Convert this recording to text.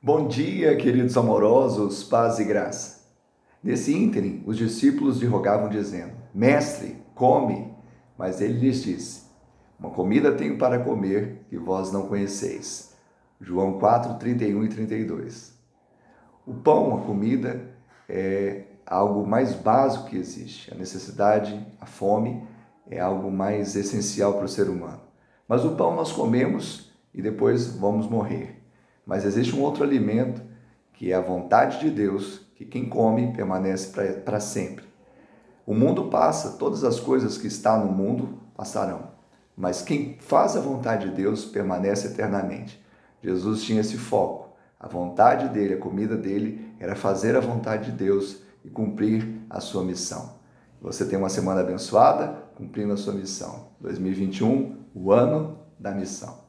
Bom dia, queridos amorosos, paz e graça. Nesse ínterim, os discípulos lhe rogavam, dizendo: Mestre, come. Mas ele lhes disse: Uma comida tenho para comer que vós não conheceis. João 4, 31 e 32. O pão, a comida, é algo mais básico que existe. A necessidade, a fome, é algo mais essencial para o ser humano. Mas o pão nós comemos e depois vamos morrer. Mas existe um outro alimento que é a vontade de Deus, que quem come permanece para sempre. O mundo passa, todas as coisas que estão no mundo passarão, mas quem faz a vontade de Deus permanece eternamente. Jesus tinha esse foco. A vontade dele, a comida dele era fazer a vontade de Deus e cumprir a sua missão. Você tem uma semana abençoada, cumprindo a sua missão. 2021, o ano da missão.